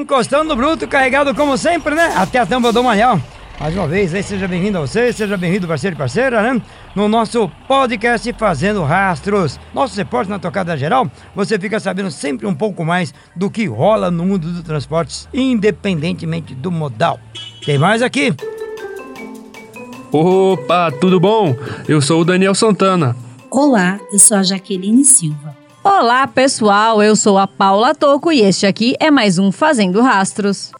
encostando no bruto, carregado como sempre, né? Até a tampa do manhã. Mais uma vez, aí seja bem-vindo a você, seja bem-vindo parceiro e parceira, né? No nosso podcast Fazendo Rastros. Nosso repórter na tocada geral, você fica sabendo sempre um pouco mais do que rola no mundo dos transportes, independentemente do modal. Tem mais aqui. Opa, tudo bom? Eu sou o Daniel Santana. Olá, eu sou a Jaqueline Silva. Olá, pessoal. Eu sou a Paula Toco e este aqui é mais um Fazendo Rastros.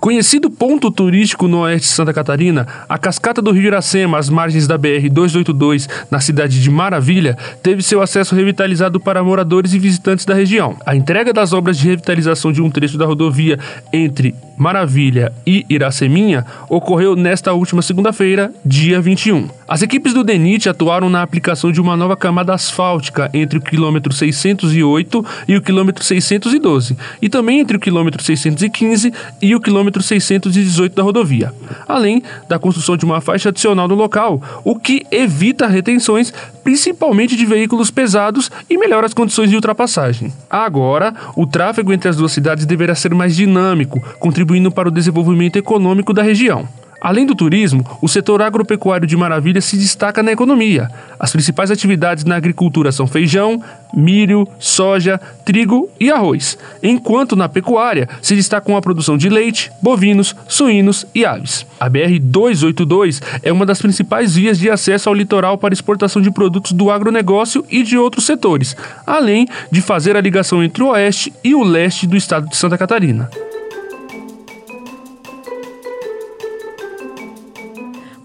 Conhecido ponto turístico no oeste de Santa Catarina, a cascata do Rio Iracema, às margens da BR-282, na cidade de Maravilha, teve seu acesso revitalizado para moradores e visitantes da região. A entrega das obras de revitalização de um trecho da rodovia entre Maravilha e Iraceminha ocorreu nesta última segunda-feira, dia 21. As equipes do DENIT atuaram na aplicação de uma nova camada asfáltica entre o quilômetro 608 e o quilômetro 612, e também entre o quilômetro 615 e o quilômetro 618 da rodovia, além da construção de uma faixa adicional no local, o que evita retenções, principalmente de veículos pesados e melhora as condições de ultrapassagem. Agora, o tráfego entre as duas cidades deverá ser mais dinâmico, contribuindo para o desenvolvimento econômico da região. Além do turismo, o setor agropecuário de Maravilha se destaca na economia. As principais atividades na agricultura são feijão, milho, soja, trigo e arroz, enquanto na pecuária se destacam a produção de leite, bovinos, suínos e aves. A BR-282 é uma das principais vias de acesso ao litoral para exportação de produtos do agronegócio e de outros setores, além de fazer a ligação entre o oeste e o leste do estado de Santa Catarina.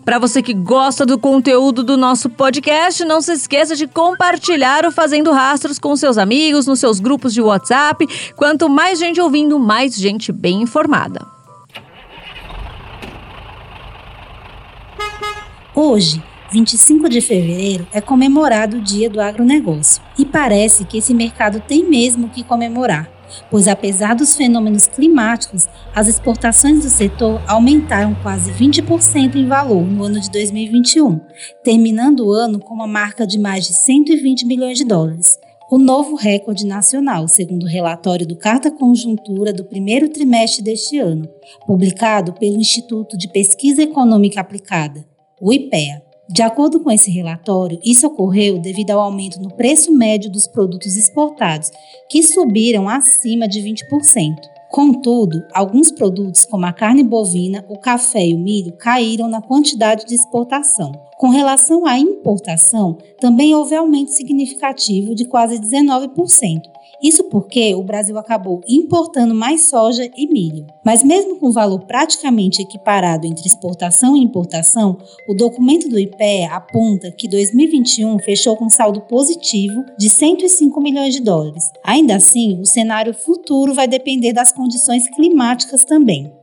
Para você que gosta do conteúdo do nosso podcast, não se esqueça de compartilhar o Fazendo Rastros com seus amigos, nos seus grupos de WhatsApp. Quanto mais gente ouvindo, mais gente bem informada. Hoje, 25 de fevereiro, é comemorado o Dia do Agronegócio. E parece que esse mercado tem mesmo que comemorar pois apesar dos fenômenos climáticos, as exportações do setor aumentaram quase 20% em valor no ano de 2021, terminando o ano com uma marca de mais de 120 milhões de dólares. O novo recorde nacional, segundo o relatório do Carta Conjuntura do primeiro trimestre deste ano, publicado pelo Instituto de Pesquisa Econômica Aplicada, o IPEA. De acordo com esse relatório, isso ocorreu devido ao aumento no preço médio dos produtos exportados, que subiram acima de 20%. Contudo, alguns produtos, como a carne bovina, o café e o milho, caíram na quantidade de exportação. Com relação à importação, também houve aumento significativo de quase 19%, isso porque o Brasil acabou importando mais soja e milho. Mas, mesmo com o valor praticamente equiparado entre exportação e importação, o documento do IPEA aponta que 2021 fechou com saldo positivo de 105 milhões de dólares. Ainda assim, o cenário futuro vai depender das condições climáticas também.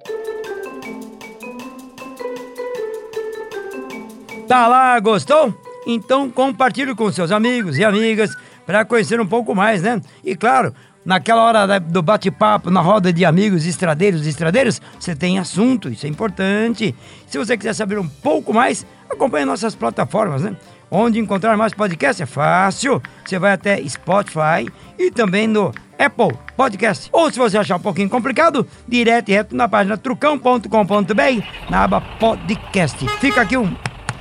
Tá lá, gostou? Então compartilhe com seus amigos e amigas para conhecer um pouco mais, né? E claro, naquela hora do bate-papo, na roda de amigos estradeiros e estradeiras, você tem assunto, isso é importante. Se você quiser saber um pouco mais, acompanhe nossas plataformas, né? Onde encontrar mais podcast é fácil. Você vai até Spotify e também no Apple Podcast. Ou se você achar um pouquinho complicado, direto e reto na página trucão.com.br, na aba podcast. Fica aqui um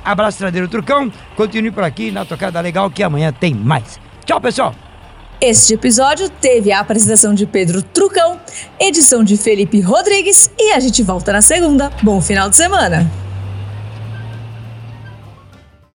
abraço tradeiro Trucão. Continue por aqui na tocada legal que amanhã tem mais. Tchau, pessoal! Este episódio teve a apresentação de Pedro Trucão, edição de Felipe Rodrigues e a gente volta na segunda. Bom final de semana!